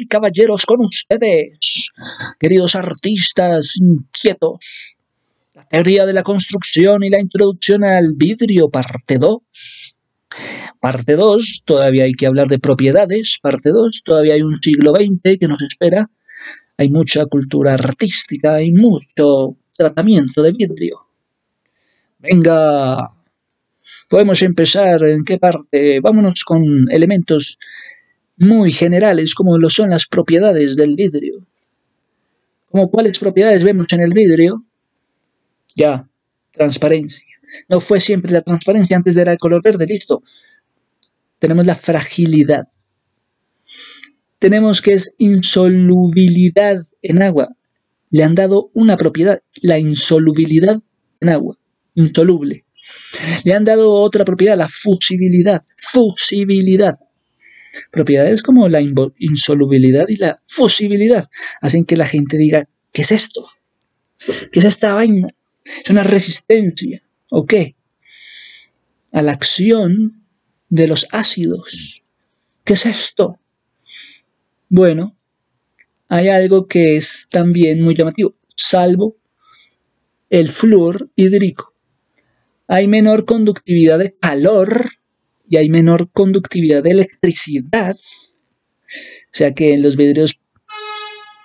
Y caballeros, con ustedes, queridos artistas inquietos. La teoría de la construcción y la introducción al vidrio, parte 2. Parte 2, todavía hay que hablar de propiedades. Parte 2, todavía hay un siglo XX que nos espera. Hay mucha cultura artística, hay mucho tratamiento de vidrio. Venga, podemos empezar en qué parte. Vámonos con elementos muy generales como lo son las propiedades del vidrio. ¿Como cuáles propiedades vemos en el vidrio? Ya, transparencia. No fue siempre la transparencia, antes era el color verde, listo. Tenemos la fragilidad. Tenemos que es insolubilidad en agua. Le han dado una propiedad, la insolubilidad en agua, insoluble. Le han dado otra propiedad, la fusibilidad, fusibilidad. Propiedades como la insolubilidad y la fusibilidad hacen que la gente diga, ¿qué es esto? ¿Qué es esta vaina? Es una resistencia. ¿O qué? A la acción de los ácidos. ¿Qué es esto? Bueno, hay algo que es también muy llamativo, salvo el flúor hídrico. Hay menor conductividad de calor y hay menor conductividad de electricidad. O sea que en los vidrios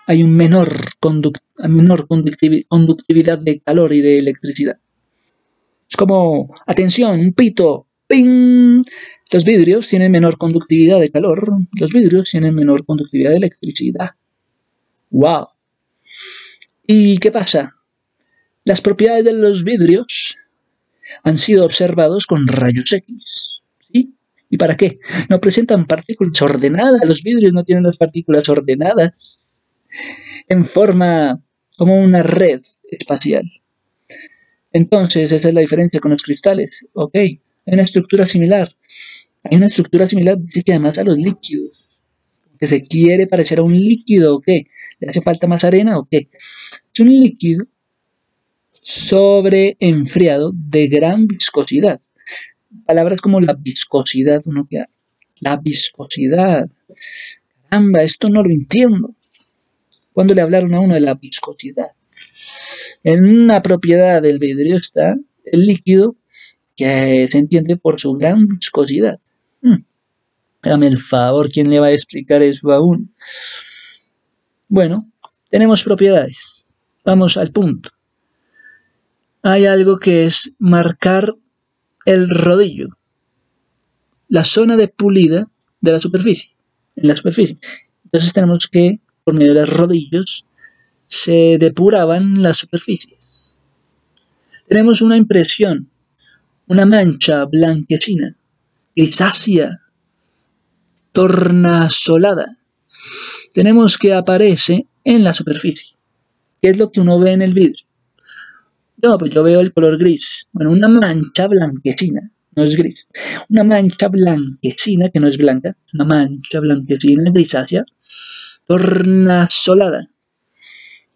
hay un menor, conductividad de calor y de electricidad. Es como, atención, pito, ¡ping! Los vidrios tienen menor conductividad de calor, los vidrios tienen menor conductividad de electricidad. ¡Wow! ¿Y qué pasa? Las propiedades de los vidrios han sido observados con rayos X. ¿Y para qué? No presentan partículas ordenadas. Los vidrios no tienen las partículas ordenadas en forma como una red espacial. Entonces, esa es la diferencia con los cristales. Ok, hay una estructura similar. Hay una estructura similar, dice que además a los líquidos. Que se quiere parecer a un líquido, ok. ¿Le hace falta más arena? Ok. Es un líquido sobre enfriado de gran viscosidad. Palabras como la viscosidad, uno queda. La viscosidad. Caramba, esto no lo entiendo. ¿Cuándo le hablaron a uno de la viscosidad? En una propiedad del vidrio está el líquido que se entiende por su gran viscosidad. Hmm. Dame el favor, ¿quién le va a explicar eso aún? Bueno, tenemos propiedades. Vamos al punto. Hay algo que es marcar el rodillo, la zona de pulida de la superficie, en la superficie. Entonces tenemos que, por medio de los rodillos, se depuraban las superficies. Tenemos una impresión, una mancha blanquecina, grisácea, tornasolada. Tenemos que aparece en la superficie. ¿Qué es lo que uno ve en el vidrio? No, pues yo veo el color gris. Bueno, una mancha blanquecina, no es gris. Una mancha blanquecina, que no es blanca, una mancha blanquecina, grisácea, tornasolada.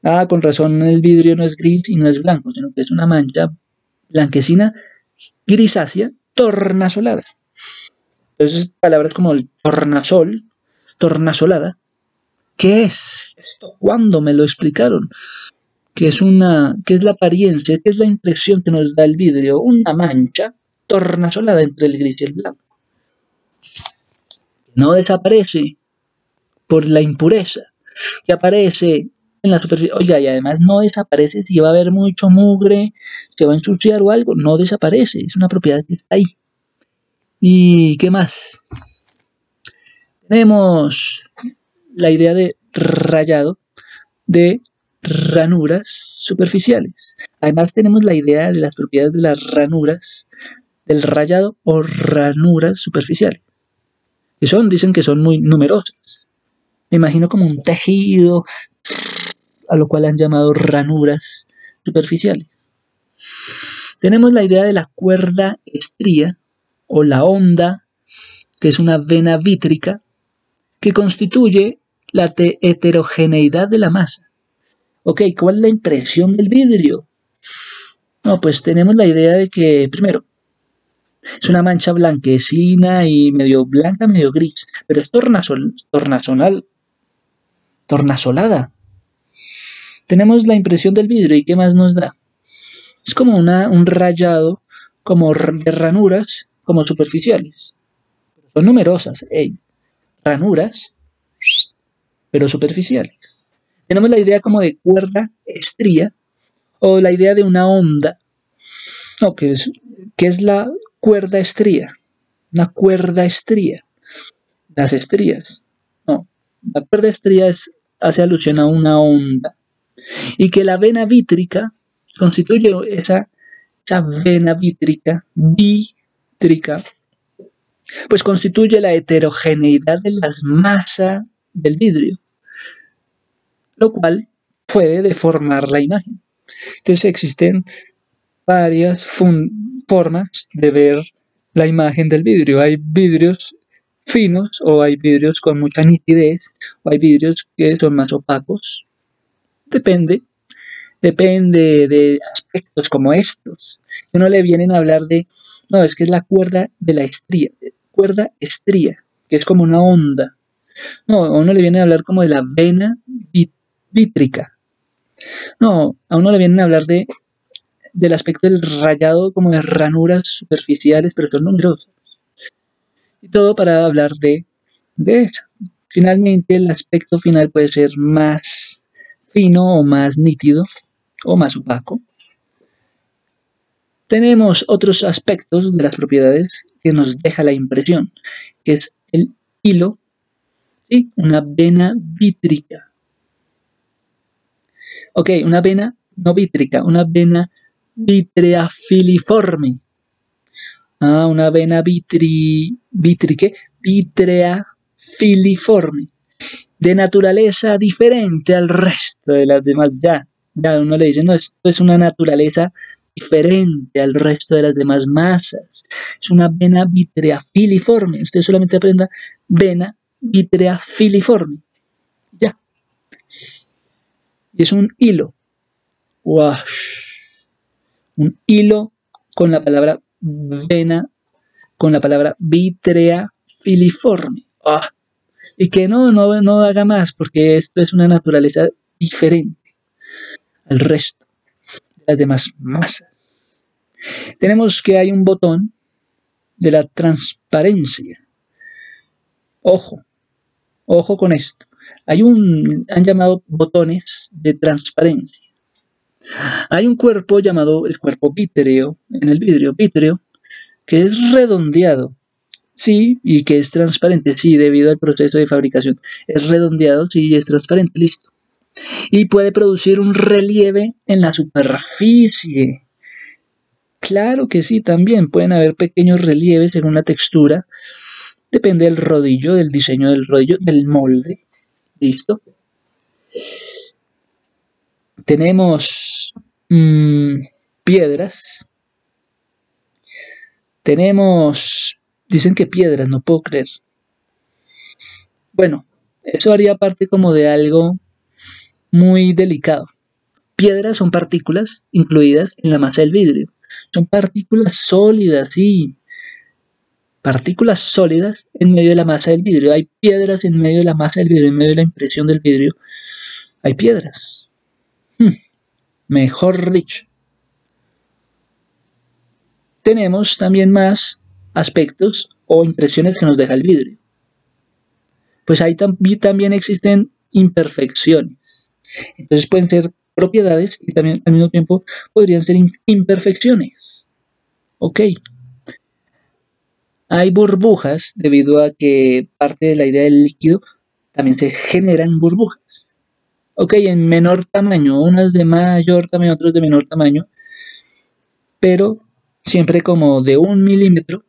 Ah, con razón el vidrio no es gris y no es blanco, sino que es una mancha blanquecina, grisácea, tornasolada. Entonces, palabras como el tornasol, tornasolada. ¿Qué es esto? ¿Cuándo me lo explicaron? ¿Qué es una, qué es la apariencia, qué es la impresión que nos da el vidrio? Una mancha tornasolada entre el gris y el blanco. No desaparece por la impureza, que aparece en la superficie. Oiga, y además no desaparece si va a haber mucho mugre, se va a ensuciar o algo, no desaparece, es una propiedad que está ahí. ¿Y qué más? Tenemos la idea de rayado de ranuras superficiales. Además tenemos la idea de las propiedades de las ranuras del rayado o ranuras superficiales. Que son, dicen que son muy numerosas. Me imagino como un tejido a lo cual han llamado ranuras superficiales. Tenemos la idea de la cuerda estría o la onda, que es una vena vítrica, que constituye la heterogeneidad de la masa. Ok, ¿cuál es la impresión del vidrio? No, pues tenemos la idea de que, primero, es una mancha blanquecina y medio blanca, medio gris, pero es tornasol, tornasonal, tornasolada. Tenemos la impresión del vidrio y ¿qué más nos da? Es como una, un rayado como de ranuras como superficiales. Son numerosas, ranuras, pero superficiales. Tenemos la idea como de cuerda estría o la idea de una onda. No, que es, que es la cuerda estría. Una cuerda estría. Las estrías. No, la cuerda estría hace alusión a una onda. Y que la vena vítrica constituye esa, esa vena vítrica, vítrica, pues constituye la heterogeneidad de las masas del vidrio, lo cual puede deformar la imagen. Entonces existen varias formas de ver la imagen del vidrio. Hay vidrios finos o hay vidrios con mucha nitidez o hay vidrios que son más opacos. Depende. Depende de aspectos como estos. Que no le vienen a hablar de, no, es que es la cuerda de la estría, cuerda estría, que es como una onda. No, a uno le viene a hablar como de la vena vítrica. No, a uno le vienen a hablar de del aspecto del rayado como de ranuras superficiales, pero son numerosas. Y todo para hablar de, de eso. Finalmente, el aspecto final puede ser más fino o más nítido o más opaco. Tenemos otros aspectos de las propiedades que nos deja la impresión, que es el hilo, y una vena vítrica. Ok, una vena no vítrica, una vena vitrea filiforme. Ah, una vena vitri, vitrique, vitrea filiforme. De naturaleza diferente al resto de las demás. Ya, ya uno le dice, no, esto es una naturaleza diferente al resto de las demás masas. Es una vena vitrea filiforme. Usted solamente aprenda vena vitrea filiforme. Y es un hilo. Un hilo con la palabra vena, con la palabra vitrea filiforme. Y que no, no, no haga más, porque esto es una naturaleza diferente al resto de las demás masas. Tenemos que hay un botón de la transparencia. Ojo, ojo con esto. Hay un, han llamado botones de transparencia. Hay un cuerpo llamado el cuerpo vítreo en el vidrio vítreo que es redondeado, sí, y que es transparente, sí, debido al proceso de fabricación. Es redondeado, sí, y es transparente, listo. Y puede producir un relieve en la superficie. Claro que sí, también pueden haber pequeños relieves según la textura. Depende del rodillo, del diseño del rodillo, del molde. ¿Listo? tenemos mm, piedras, tenemos, dicen que piedras, no puedo creer. Bueno, eso haría parte como de algo muy delicado. Piedras son partículas incluidas en la masa del vidrio. Son partículas sólidas, sí. Partículas sólidas en medio de la masa del vidrio. Hay piedras en medio de la masa del vidrio, en medio de la impresión del vidrio. Hay piedras. Hmm. mejor dicho. Tenemos también más aspectos o impresiones que nos deja el vidrio. Pues ahí también existen imperfecciones. Entonces pueden ser propiedades y también al mismo tiempo podrían ser imperfecciones. Ok. Hay burbujas debido a que parte de la idea del líquido también se generan burbujas ok, en menor tamaño, unas de mayor tamaño, otros de menor tamaño, pero siempre como de un milímetro,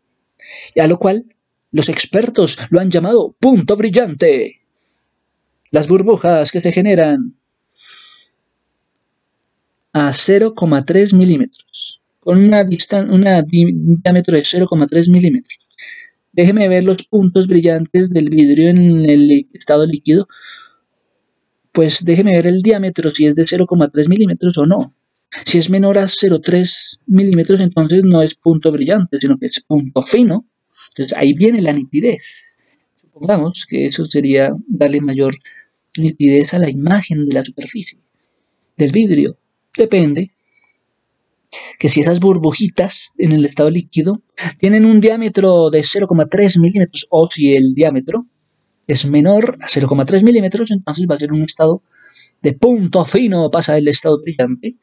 a lo cual los expertos lo han llamado punto brillante. Las burbujas que se generan a 0,3 milímetros, con una, una diámetro de 0,3 milímetros. Déjeme ver los puntos brillantes del vidrio en el estado líquido pues déjeme ver el diámetro, si es de 0,3 milímetros o no. Si es menor a 0,3 milímetros, entonces no es punto brillante, sino que es punto fino. Entonces ahí viene la nitidez. Supongamos que eso sería darle mayor nitidez a la imagen de la superficie del vidrio. Depende que si esas burbujitas en el estado líquido tienen un diámetro de 0,3 milímetros o si el diámetro es menor a 0,3 milímetros, entonces va a ser un estado de punto fino, pasa el estado brillante.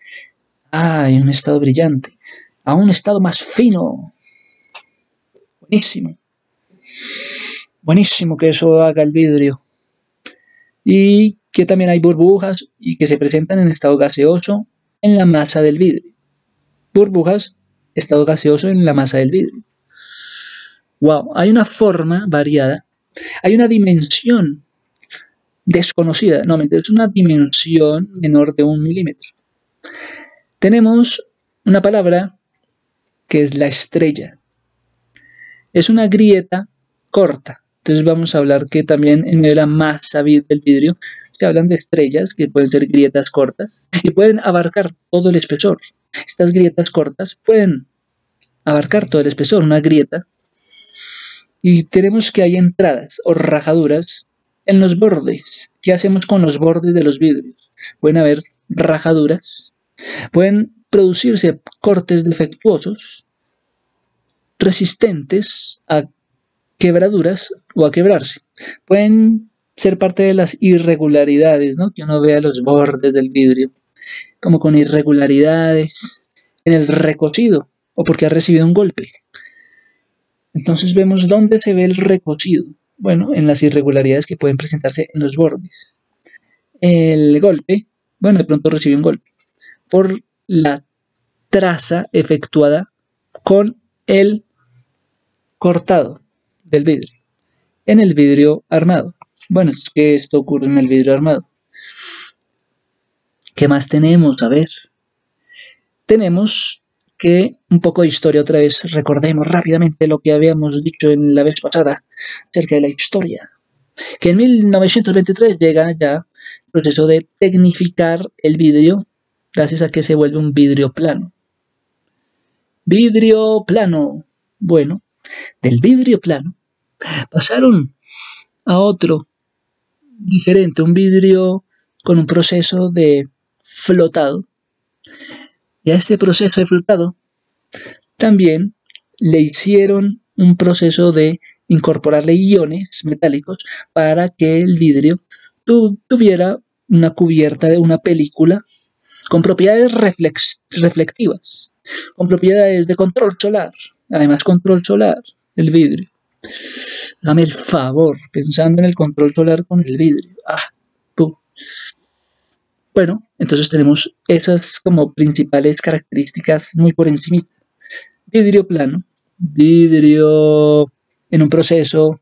Ah, un estado brillante. A un estado más fino. Buenísimo. Buenísimo que eso haga el vidrio. Y que también hay burbujas y que se presentan en estado gaseoso en la masa del vidrio. Burbujas, estado gaseoso en la masa del vidrio. Wow, hay una forma variada hay una dimensión desconocida, no, es una dimensión menor de un milímetro. Tenemos una palabra que es la estrella. Es una grieta corta. Entonces vamos a hablar que también en la masa del vidrio se hablan de estrellas que pueden ser grietas cortas y pueden abarcar todo el espesor. Estas grietas cortas pueden abarcar todo el espesor. Una grieta y tenemos que hay entradas o rajaduras en los bordes. ¿Qué hacemos con los bordes de los vidrios? Pueden haber rajaduras, pueden producirse cortes defectuosos, resistentes a quebraduras o a quebrarse. Pueden ser parte de las irregularidades, ¿no? Que uno vea los bordes del vidrio, como con irregularidades en el recocido o porque ha recibido un golpe. Entonces vemos dónde se ve el recocido. Bueno, en las irregularidades que pueden presentarse en los bordes. El golpe, bueno, de pronto recibe un golpe por la traza efectuada con el cortado del vidrio. En el vidrio armado. Bueno, es que esto ocurre en el vidrio armado. ¿Qué más tenemos? A ver. Tenemos que un poco de historia otra vez, recordemos rápidamente lo que habíamos dicho en la vez pasada acerca de la historia. Que en 1923 llega ya el proceso de tecnificar el vidrio gracias a que se vuelve un vidrio plano. Vidrio plano. Bueno, del vidrio plano pasaron a otro diferente, un vidrio con un proceso de flotado y a este proceso de flotado también le hicieron un proceso de incorporarle iones metálicos para que el vidrio tuviera una cubierta de una película con propiedades reflectivas, con propiedades de control solar, además control solar, el vidrio. Dame el favor, pensando en el control solar con el vidrio. Ah, bueno, entonces tenemos esas como principales características muy por encima. Vidrio plano, vidrio en un proceso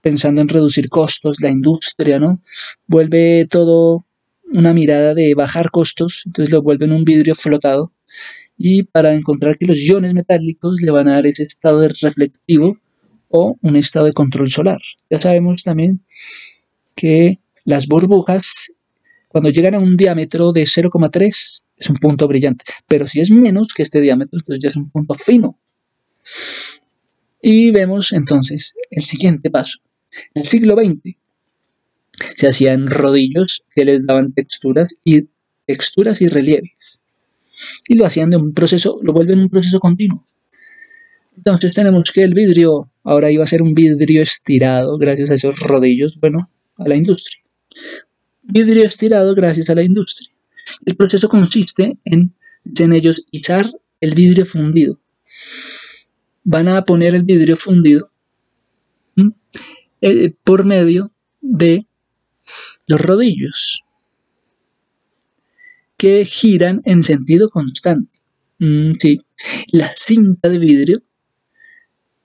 pensando en reducir costos, la industria, ¿no? Vuelve todo una mirada de bajar costos, entonces lo vuelven un vidrio flotado y para encontrar que los iones metálicos le van a dar ese estado de reflectivo o un estado de control solar. Ya sabemos también que las burbujas cuando llegan a un diámetro de 0,3 es un punto brillante, pero si es menos que este diámetro, entonces ya es un punto fino. Y vemos entonces el siguiente paso. En el siglo XX se hacían rodillos que les daban texturas y texturas y relieves. Y lo hacían de un proceso, lo vuelven un proceso continuo. Entonces tenemos que el vidrio ahora iba a ser un vidrio estirado gracias a esos rodillos, bueno, a la industria vidrio estirado gracias a la industria. El proceso consiste en, en ellos izar el vidrio fundido. Van a poner el vidrio fundido eh, por medio de los rodillos que giran en sentido constante. Mm, sí. La cinta de vidrio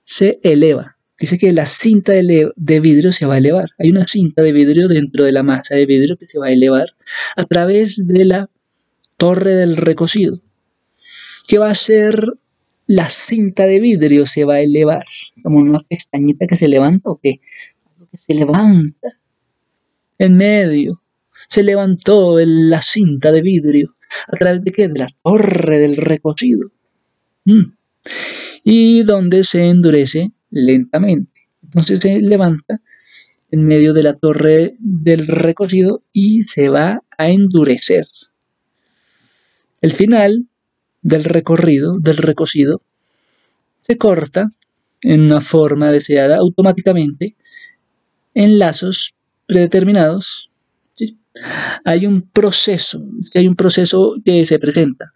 se eleva dice que la cinta de, vidrio se va a elevar. Hay una cinta de vidrio dentro de la masa de vidrio que se va a elevar a través de la torre del recocido. ¿Qué va a ser la cinta de vidrio? Se va a elevar. Como una pestañita que se levanta o qué? que se levanta en medio. Se levantó la cinta de vidrio. ¿A través de qué? De la torre del recocido. Mm. Y donde se endurece lentamente. Entonces se levanta en medio de la torre del recocido y se va a endurecer. El final del recorrido, del recocido, se corta en una forma deseada automáticamente en lazos predeterminados. Hay un proceso, hay un proceso que se presenta.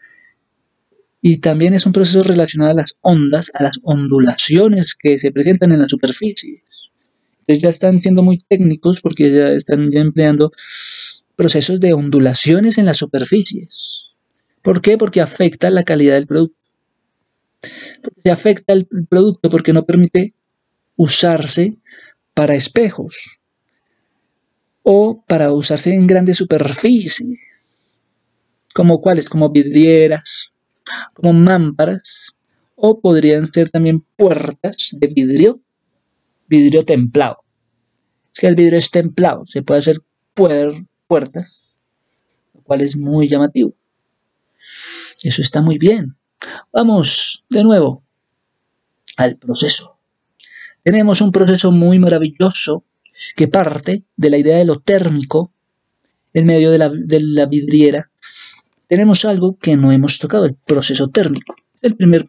Y también es un proceso relacionado a las ondas, a las ondulaciones que se presentan en la superficie. Entonces ya están siendo muy técnicos porque ya están ya empleando procesos de ondulaciones en las superficies. ¿Por qué? Porque afecta la calidad del producto. se afecta el producto porque no permite usarse para espejos o para usarse en grandes superficies, como cuáles, como vidrieras, como mámparas, o podrían ser también puertas de vidrio, vidrio templado. Es que el vidrio es templado, se puede hacer puertas, lo cual es muy llamativo. Eso está muy bien. Vamos de nuevo al proceso. Tenemos un proceso muy maravilloso que parte de la idea de lo térmico en medio de la, vidriera. Tenemos algo que no hemos tocado, el proceso térmico. El primer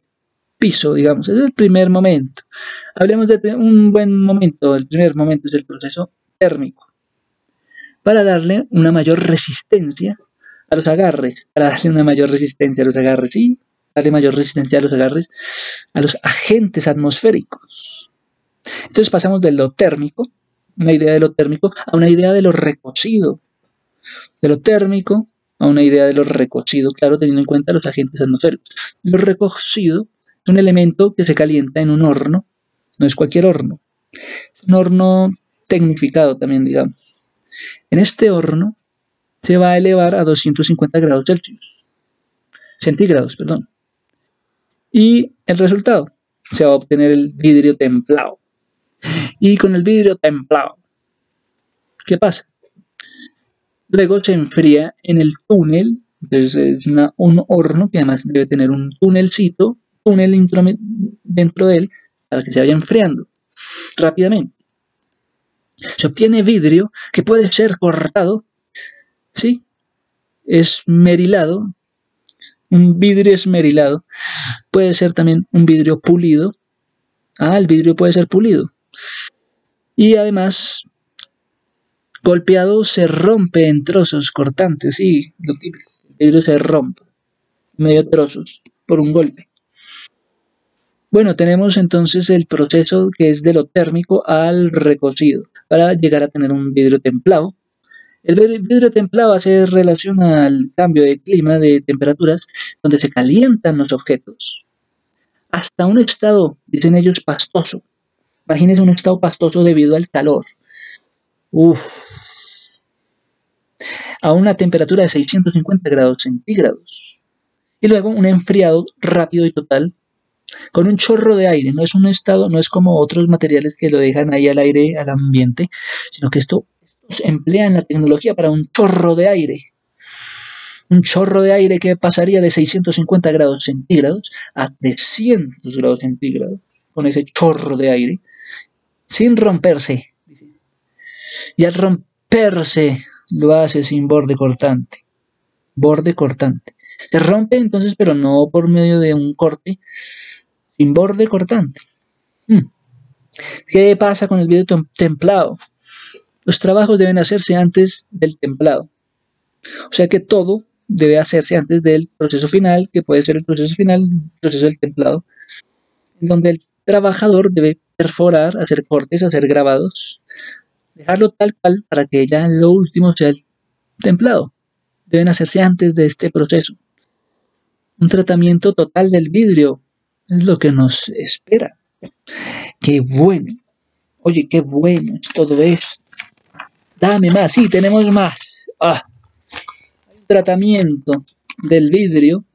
piso, digamos, es el primer momento. Hablemos de un buen momento, el primer momento es el proceso térmico. Para darle una mayor resistencia a los agarres, para darle una mayor resistencia a los agarres, sí, darle mayor resistencia a los agarres, a los agentes atmosféricos. Entonces pasamos de lo térmico, una idea de lo térmico, a una idea de lo recocido. De lo térmico a una idea de lo recocido, claro, teniendo en cuenta los agentes atmosféricos. Lo recocido es un elemento que se calienta en un horno, no es cualquier horno, es un horno tecnificado también, digamos. En este horno se va a elevar a 250 grados Celsius, centígrados, perdón. Y el resultado, se va a obtener el vidrio templado. Y con el vidrio templado, ¿qué pasa? Luego se enfría en el túnel, entonces es un horno que además debe tener un túnelcito, túnel dentro de él, para que se vaya enfriando rápidamente. Se obtiene vidrio que puede ser cortado, ¿sí? Esmerilado, un vidrio esmerilado, puede ser también un vidrio pulido. Ah, el vidrio puede ser pulido. Y además, golpeado se rompe en trozos cortantes, sí, lo típico. El vidrio se rompe, medio trozos, por un golpe. Bueno, tenemos entonces el proceso que es de lo térmico al recocido, para llegar a tener un vidrio templado. El vidrio templado hace relación al cambio de clima, de temperaturas, donde se calientan los objetos. Hasta un estado, dicen ellos, pastoso, Imagínense un estado pastoso debido al calor. Uf. A una temperatura de 650 grados centígrados. Y luego un enfriado rápido y total con un chorro de aire. No es un estado, no es como otros materiales que lo dejan ahí al aire, al ambiente, sino que esto, emplea en la tecnología para un chorro de aire. Un chorro de aire que pasaría de 650 grados centígrados a 300 grados centígrados con ese chorro de aire sin romperse. Y al romperse lo hace sin borde cortante. Borde cortante. Se rompe entonces, pero no por medio de un corte, sin borde cortante. Hmm. ¿Qué pasa con el vidrio templado? Los trabajos deben hacerse antes del templado. O sea que todo debe hacerse antes del proceso final, que puede ser el proceso final, el proceso del templado, donde el trabajador debe perforar, hacer cortes, hacer grabados, dejarlo tal cual para que ya lo último sea el templado. Deben hacerse antes de este proceso. Un tratamiento total del vidrio es lo que nos espera. Qué bueno. Oye, qué bueno es todo esto. Dame más, sí, tenemos más. Ah. Un tratamiento del vidrio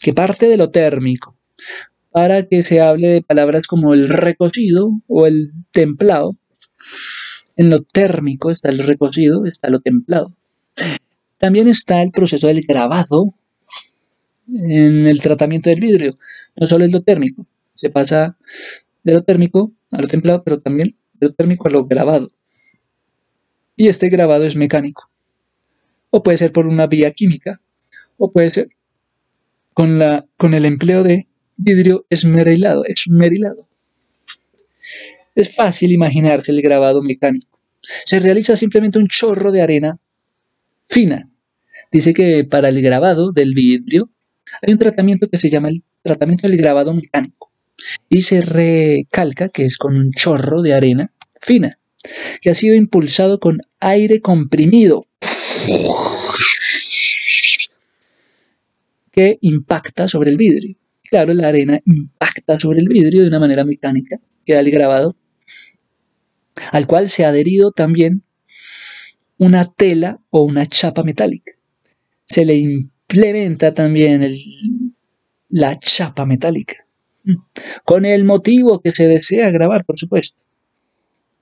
que parte de lo térmico para que se hable de palabras como el recocido o el templado. En lo térmico está el recocido, está lo templado. También está el proceso del grabado en el tratamiento del vidrio. No solo es lo térmico, se pasa de lo térmico a lo templado, pero también de lo térmico a lo grabado. y este grabado es mecánico. O puede ser por una vía química, o puede ser con, la, con el empleo de vidrio esmerilado, esmerilado. Es fácil imaginarse el grabado mecánico. Se realiza simplemente un chorro de arena fina. Dice que para el grabado del vidrio hay un tratamiento que se llama el tratamiento del grabado mecánico. Y se recalca que es con un chorro de arena fina, que ha sido impulsado con aire comprimido, que impacta sobre el vidrio. Claro, la arena impacta sobre el vidrio de una manera mecánica, queda el grabado, al cual se ha adherido también una tela o una chapa metálica. Se le implementa también la chapa metálica, con el motivo que se desea grabar, por supuesto.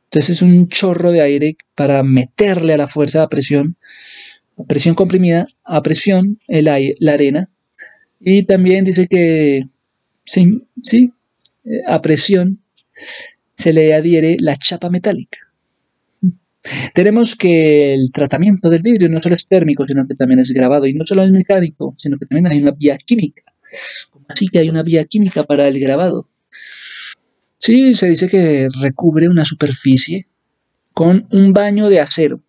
Entonces es un chorro de aire para meterle a la fuerza a presión, a presión comprimida, a presión el la arena. Y también dice que sí, sí, eh, a presión se le adhiere la chapa metálica. Tenemos que el tratamiento del vidrio no solo es térmico, sino que también es grabado, y no solo es mecánico, sino que también hay una vía química. Así que hay una vía química para el grabado. Sí, se dice que recubre una superficie con un baño de acero.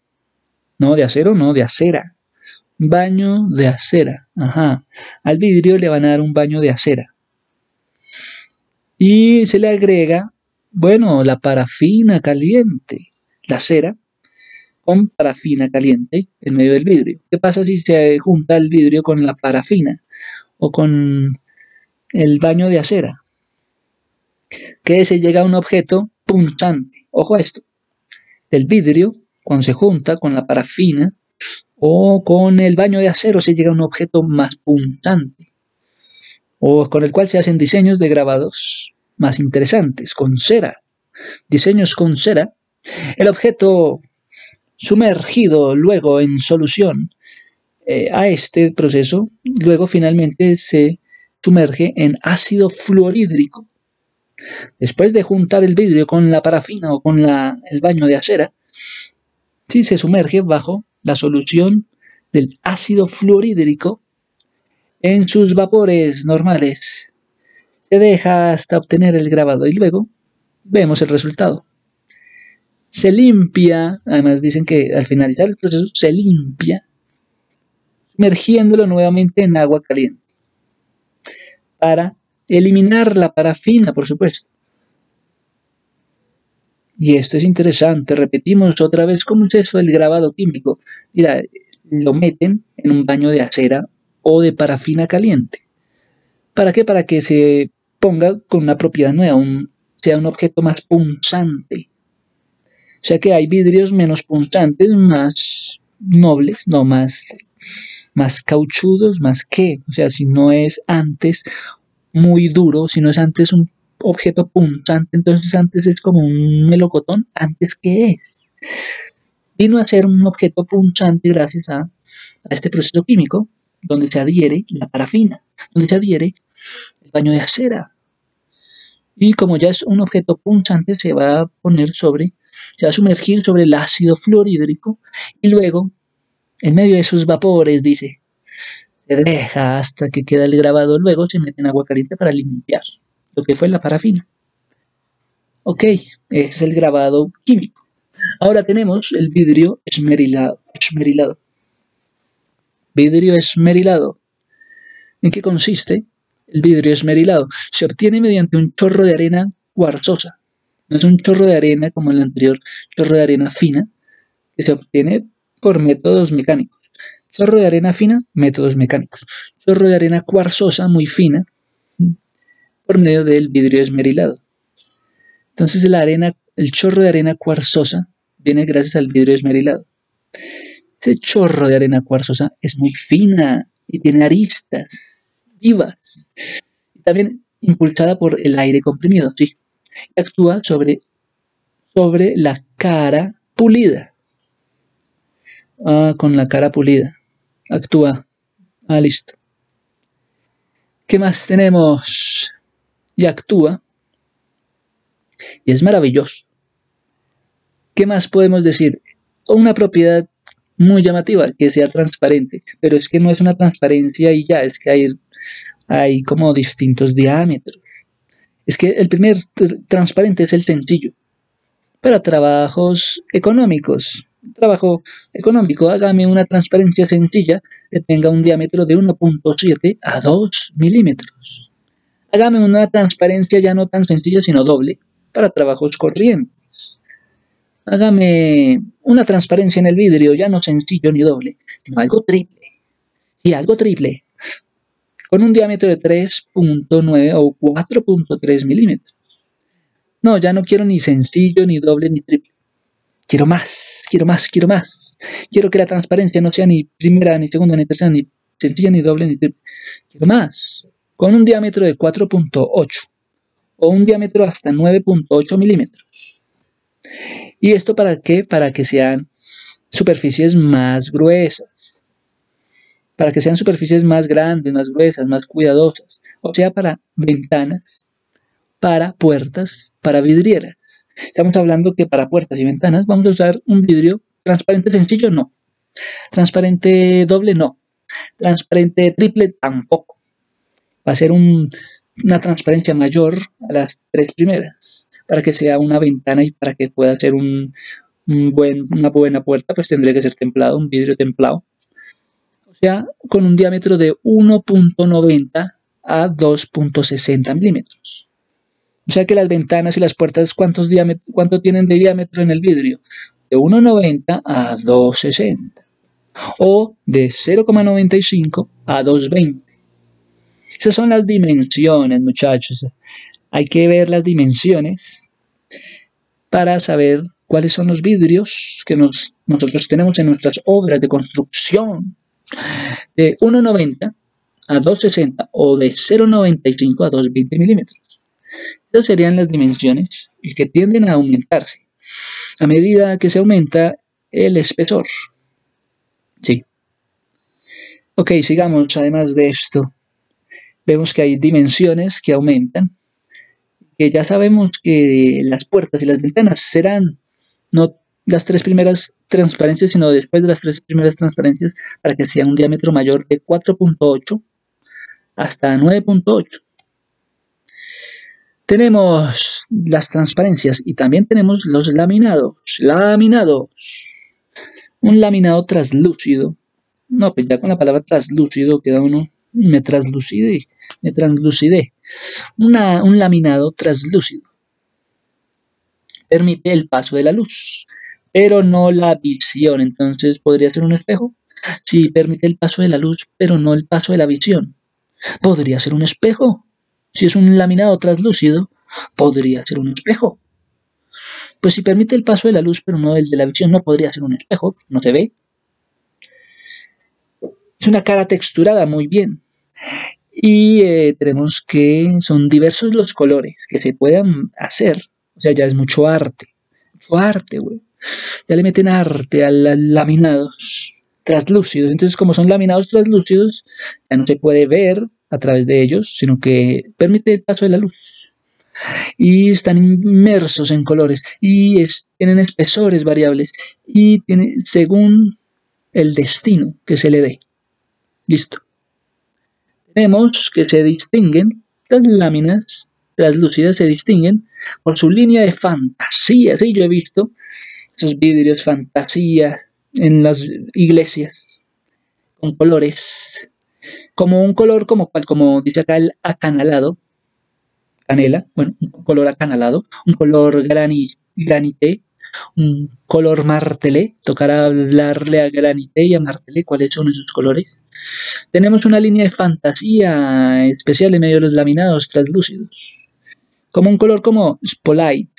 No, de acero, no, de acera. Baño de acera. Ajá. Al vidrio le van a dar un baño de acera. Y se le agrega, bueno, la parafina caliente. La cera con parafina caliente en medio del vidrio. ¿Qué pasa si se junta el vidrio con la parafina o con el baño de acera? Que se llega a un objeto punzante. Ojo a esto. El vidrio, cuando se junta con la parafina o con el baño de acero, se llega a un objeto más punzante. O con el cual se hacen diseños de grabados más interesantes, con cera. Diseños con cera. El objeto sumergido luego en solución eh, a este proceso, luego finalmente se sumerge en ácido fluorhídrico. Después de juntar el vidrio con la parafina o con el baño de acera, si se sumerge bajo la solución del ácido fluorhídrico en sus vapores normales. Se deja hasta obtener el grabado y luego vemos el resultado se limpia, además dicen que al finalizar el proceso se limpia, sumergiéndolo nuevamente en agua caliente para eliminar la parafina, por supuesto. Y esto es interesante, repetimos otra vez cómo es eso del grabado químico. Mira, lo meten en un baño de acera o de parafina caliente. ¿Para qué? Para que se con una propiedad nueva, sea un objeto más punzante, o sea que hay vidrios menos punzantes, más nobles, no más, más cauchudos, más que, o sea, si no es antes muy duro, si no es antes un objeto punzante, entonces antes es como un melocotón, antes que es. Vino a ser un objeto punzante gracias a, a este proceso químico, donde se adhiere la parafina, donde se adhiere el baño de acera. Y como ya es un objeto punzante, se va a poner sobre se va a sumergir sobre el ácido fluorhídrico y luego, en medio de esos vapores, dice, se deja hasta que queda el grabado, luego se mete en agua caliente para limpiar lo que fue la parafina. Ok, ese es el grabado químico. Ahora tenemos el vidrio esmerilado. esmerilado. Vidrio esmerilado. ¿En qué consiste el vidrio esmerilado? Se obtiene mediante un chorro de arena cuarzosa no es un chorro de arena como el anterior chorro de arena fina, que se obtiene por métodos mecánicos. Chorro de arena fina, métodos mecánicos. Chorro de arena cuarzosa, muy fina, por medio del vidrio esmerilado. Entonces la arena, el chorro de arena cuarzosa viene gracias al vidrio esmerilado. Ese chorro de arena cuarzosa es muy fina y tiene aristas vivas. También impulsada por el aire comprimido, sí, actúa sobre, sobre la cara pulida. Ah, con la cara pulida. Actúa. Ah, listo. ¿Qué más tenemos? Y actúa. Y es maravilloso. ¿Qué más podemos decir? Una propiedad muy llamativa, que sea transparente, pero es que no es una transparencia y ya, es que hay, hay como distintos diámetros. Es que el primer transparente es el sencillo. Para trabajos económicos, trabajo económico, hágame una transparencia sencilla que tenga un diámetro de 1.7 a 2 milímetros. Hágame una transparencia ya no tan sencilla, sino doble, para trabajos corrientes. Hágame una transparencia en el vidrio, ya no sencillo ni doble, sino algo triple. Y algo triple, con un diámetro de 3.9 o 4.3 milímetros. No, ya no quiero ni sencillo, ni doble, ni triple. Quiero más, quiero más, quiero más. Quiero que la transparencia no sea ni primera, ni segunda, ni tercera, ni sencilla, ni doble, ni triple. Quiero más. Con un diámetro de 4.8 o un diámetro hasta 9.8 milímetros. ¿Y esto para qué? Para que sean superficies más gruesas. Para que sean superficies más grandes, más gruesas, más cuidadosas. O sea, para ventanas, para puertas, para vidrieras. Estamos hablando que para puertas y ventanas vamos a usar un vidrio transparente sencillo, no. Transparente doble, no. Transparente triple, tampoco. Va a ser un una transparencia mayor a las tres primeras. Para que sea una ventana y para que pueda ser una buena puerta, pues tendría que ser templado, un vidrio templado. Con un diámetro de 1.90 a 2.60 milímetros. O sea que las ventanas y las puertas, ¿cuántos ¿cuánto tienen de diámetro en el vidrio? De 1.90 a 2.60. O de 0.95 a 2.20. Esas son las dimensiones, muchachos. Hay que ver las dimensiones para saber cuáles son los vidrios que nosotros tenemos en nuestras obras de construcción. De 1,90 a 2,60 o de 0,95 a 2,20 milímetros. Esas serían las dimensiones que tienden a aumentarse a medida que se aumenta el espesor. Sí. Ok, sigamos además de esto vemos que hay dimensiones que aumentan, que ya sabemos que las puertas y las ventanas serán no las tres primeras transparencias, sino después de las tres primeras transparencias para que sea un diámetro mayor de 4.8 hasta 9.8. Tenemos las transparencias y también tenemos los laminados. Laminados. Un laminado traslúcido. No, pues ya con la palabra traslúcido queda uno me traslucide, me translucidé. un laminado translúcido. Permite el paso de la luz, pero no la visión. Entonces, ¿podría ser un espejo? Sí, permite el paso de la luz, pero no el paso de la visión. ¿Podría ser un espejo? Si es un laminado translúcido, podría ser un espejo. Pues si permite el paso de la luz, pero no el de la visión, no podría ser un espejo, no se ve. Es una cara texturada muy bien. Y eh, tenemos que son diversos los colores que se puedan hacer. O sea, ya es mucho arte. Mucho arte, güey. Ya le meten arte a los laminados traslúcidos. Entonces, como son laminados traslúcidos, ya no se puede ver a través de ellos, sino que permite el paso de la luz. Y están inmersos en colores y tienen espesores variables y según el destino que se le dé. Listo. Vemos que se distinguen, las láminas translúcidas se distinguen por su línea de fantasía. Sí, yo he visto esos vidrios fantasía en las iglesias con colores, como un color como cual, como dice acá el acanalado, canela, bueno, un color acanalado, un color granite, un color martelé, tocará hablarle a Granite y a martelé cuáles son esos colores. Tenemos una línea de fantasía especial en medio de los laminados translúcidos, como un color como Spolite,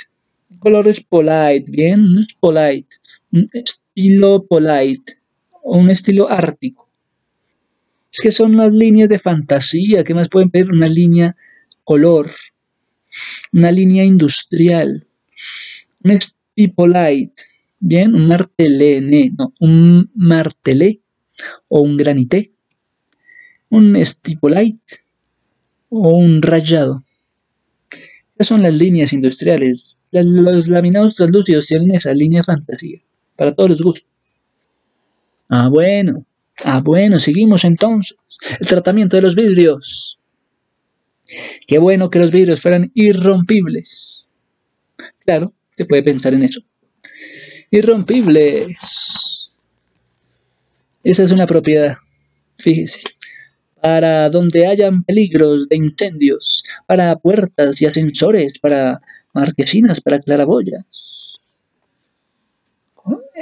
un color Spolite, bien, un Spolite, un estilo Polite, o un estilo ártico. Es que son las líneas de fantasía, ¿qué más pueden pedir? Una línea color, una línea industrial, un polite, bien, un martelé, no, un martelé o un granité, un stipolite o un rayado. Esas son las líneas industriales. Los laminados translúcidos tienen esa línea fantasía. para todos los gustos. Ah, bueno. Ah, bueno, seguimos entonces. El tratamiento de los vidrios. Qué bueno que los vidrios fueran irrompibles. Claro, se puede pensar en eso. Irrompibles. Esa es una propiedad. Fíjese. Para donde hayan peligros de incendios, para puertas y ascensores, para marquesinas, para claraboyas.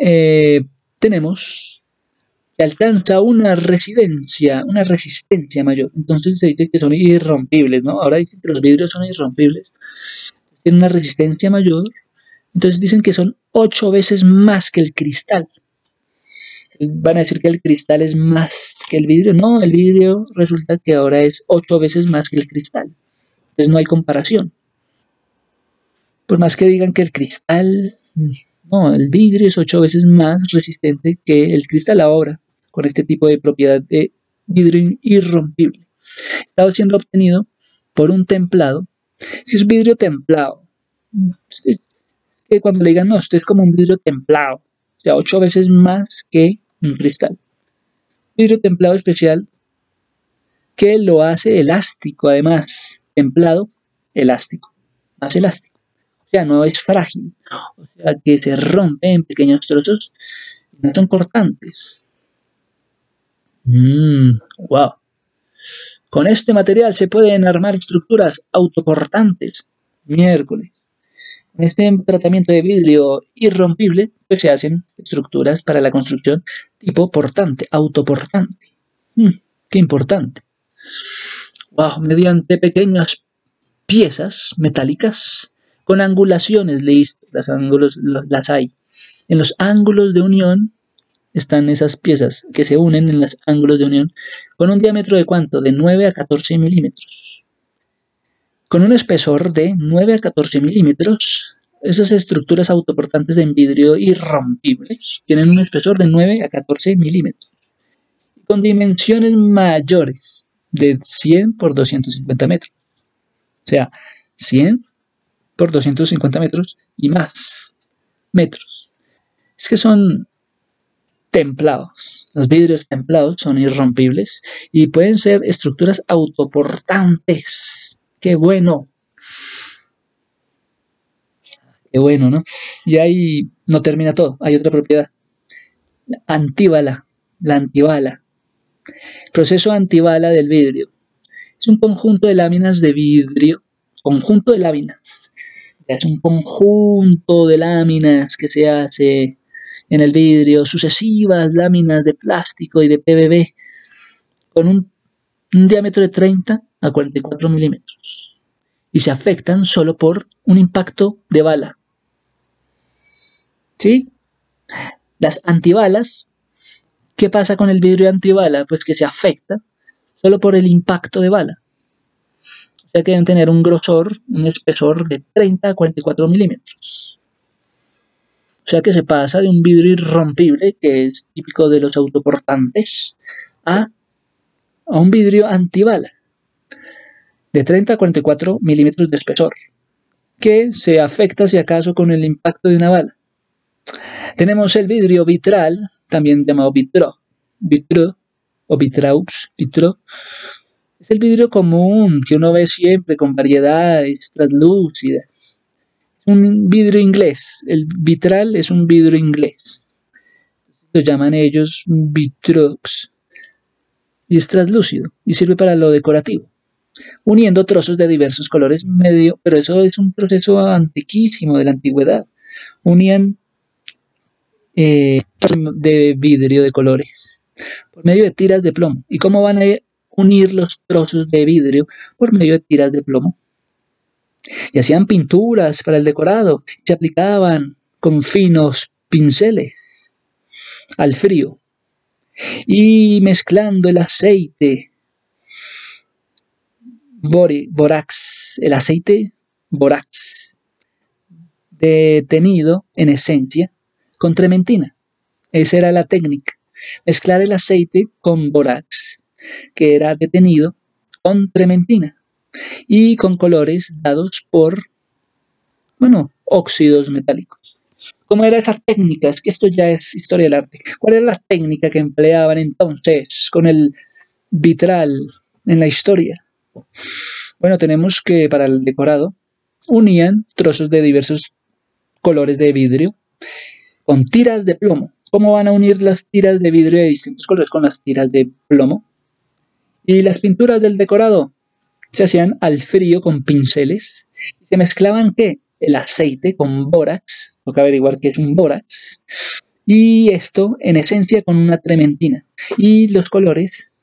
Eh, tenemos que alcanza una residencia, una resistencia mayor. Entonces se dice que son irrompibles, ¿no? Ahora dicen que los vidrios son irrompibles. Tienen una resistencia mayor. Entonces dicen que son ocho veces más que el cristal. Van a decir que el cristal es más que el vidrio. No, el vidrio resulta que ahora es ocho veces más que el cristal. Entonces no hay comparación. Por más que digan que el cristal, no, el vidrio es ocho veces más resistente que el cristal ahora con este tipo de propiedad de vidrio irrompible. Estaba siendo obtenido por un templado. Si es vidrio templado, es que cuando le digan, no, esto es como un vidrio templado, o sea, ocho veces más que un cristal. Vidrio templado especial que lo hace elástico, además, templado, elástico, más elástico. O sea, no es frágil, o sea, que se rompe en pequeños trozos y no son cortantes. Mmm, wow. Con este material se pueden armar estructuras autoportantes. Miércoles. Con este tratamiento de vidrio irrompible, pues se hacen estructuras para la construcción tipo portante, autoportante. Mm, qué importante. Wow, mediante pequeñas piezas metálicas con angulaciones, listo, las, ángulos, las hay. En los ángulos de unión están esas piezas que se unen en los ángulos de unión con un diámetro de cuánto? De 9 a 14 milímetros. Con un espesor de 9 a 14 milímetros, esas estructuras autoportantes de vidrio irrompibles tienen un espesor de 9 a 14 milímetros. Con dimensiones mayores de 100 por 250 metros. O sea, 100 por 250 metros y más metros. Es que son templados. Los vidrios templados son irrompibles y pueden ser estructuras autoportantes. ¡Qué bueno! ¡Qué bueno, ¿no? Y ahí no termina todo, hay otra propiedad. La antibala, la antibala. Proceso antibala del vidrio. Es un conjunto de láminas de vidrio, conjunto de láminas. Es un conjunto de láminas que se hace en el vidrio, sucesivas láminas de plástico y de PVB con un, diámetro de 30 a 44 milímetros y se afectan solo por un impacto de bala. ¿Sí? Las antibalas, ¿qué pasa con el vidrio antibala? Pues que se afecta solo por el impacto de bala. Que deben tener un grosor, un espesor de 30 a 44 milímetros. O sea que se pasa de un vidrio irrompible, que es típico de los autoportantes, a, un vidrio antibala de 30 a 44 milímetros de espesor, que se afecta si acaso con el impacto de una bala. Tenemos el vidrio vitral, también llamado vitro, vitro o vitraux, vitro. Es el vidrio común que uno ve siempre con variedades translúcidas un vidrio inglés. El vitral es un vidrio inglés. Lo llaman ellos vitrox. Y es translúcido y sirve para lo decorativo. Uniendo trozos de diversos colores medio, pero eso es un proceso antiquísimo de la antigüedad. Unían eh, de vidrio de colores por medio de tiras de plomo. ¿Y cómo van a unir los trozos de vidrio? Por medio de tiras de plomo y hacían pinturas para el decorado, se aplicaban con finos pinceles al frío y mezclando el aceite borax, el aceite borax detenido en esencia con trementina. Esa era la técnica, mezclar el aceite con borax, que era detenido con trementina y con colores dados por, bueno, óxidos metálicos. ¿Cómo era esa técnica? Es que esto ya es historia del arte. ¿Cuál era la técnica que empleaban entonces con el vitral en la historia? Bueno, tenemos que para el decorado unían trozos de diversos colores de vidrio con tiras de plomo. ¿Cómo van a unir las tiras de vidrio de distintos colores con las tiras de plomo? Y las pinturas del decorado se hacían al frío con pinceles y se mezclaban ¿qué? el aceite con bórax, toca averiguar qué es un bórax, y esto en esencia con una trementina. Y los colores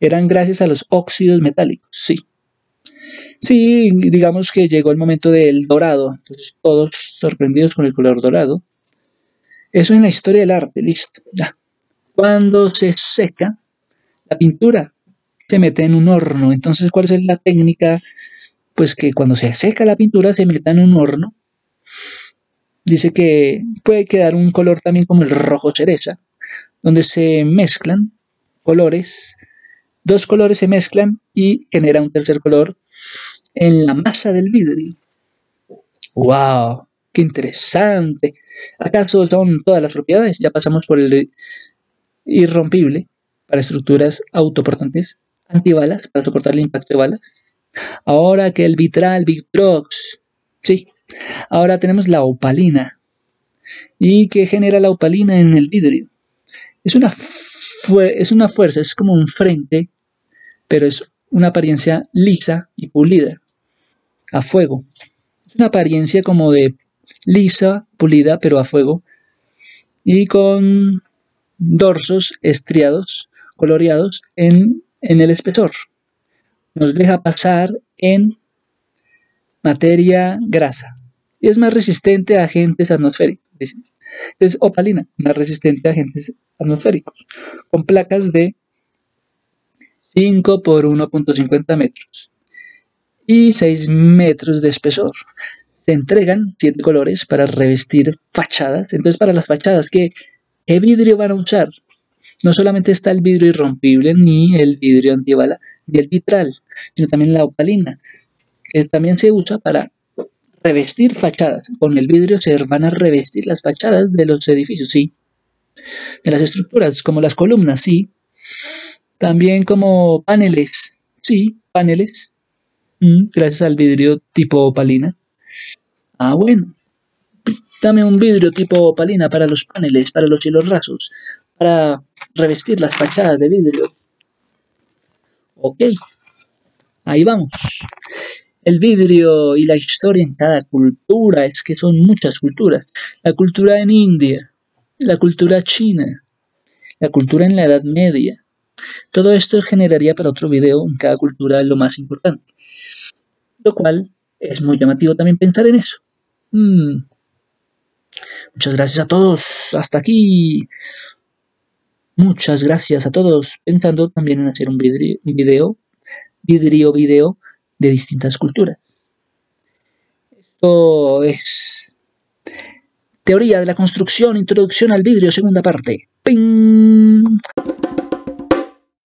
eran gracias a los óxidos metálicos, sí. Sí, digamos que llegó el momento del dorado, entonces todos sorprendidos con el color dorado. Eso en la historia del arte, listo, ya. Cuando se seca, la pintura se mete en un horno. Entonces, ¿cuál es la técnica pues que cuando se seca la pintura se meta en un horno. Dice que puede quedar un color también como el rojo cereza, donde se mezclan colores, dos colores se mezclan y genera un tercer color en la masa del vidrio. ¡Wow! ¡Qué interesante! ¿Acaso son todas las propiedades? Ya pasamos por el irrompible para estructuras autoportantes, antibalas para soportar el impacto de balas, Ahora que el vitral, Victrox, sí. Ahora tenemos la opalina. ¿Y qué genera la opalina en el vidrio? Es una, es una fuerza, es como un frente, pero es una apariencia lisa y pulida, a fuego. Es una apariencia como de lisa, pulida, pero a fuego, y con dorsos estriados, coloreados en, en el espesor nos deja pasar en materia grasa y es más resistente a agentes atmosféricos. Es opalina, más resistente a agentes atmosféricos, con placas de 5 por 1.50 metros y 6 metros de espesor. Se entregan 7 colores para revestir fachadas. Entonces, para las fachadas, ¿qué, ¿qué vidrio van a usar? No solamente está el vidrio irrompible ni el vidrio antibala, y el vitral, sino también la opalina, que también se usa para revestir fachadas. Con el vidrio se van a revestir las fachadas de los edificios, sí. De las estructuras, como las columnas, sí. También como paneles, sí, paneles. Mm, gracias al vidrio tipo opalina. Ah, bueno. Dame un vidrio tipo opalina para los paneles, para los hilos rasos, para revestir las fachadas de vidrio. Ok, ahí vamos. El vidrio y la historia en cada cultura, es que son muchas culturas. La cultura en India, la cultura china, la cultura en la Edad Media. Todo esto generaría para otro video en cada cultura lo más importante. Lo cual es muy llamativo también pensar en eso. Hmm. Muchas gracias a todos. Hasta aquí. Muchas gracias a todos, pensando también en hacer un video, vidrio video de distintas culturas. Esto es Teoría de la construcción, introducción al vidrio, segunda parte. ¡Ping!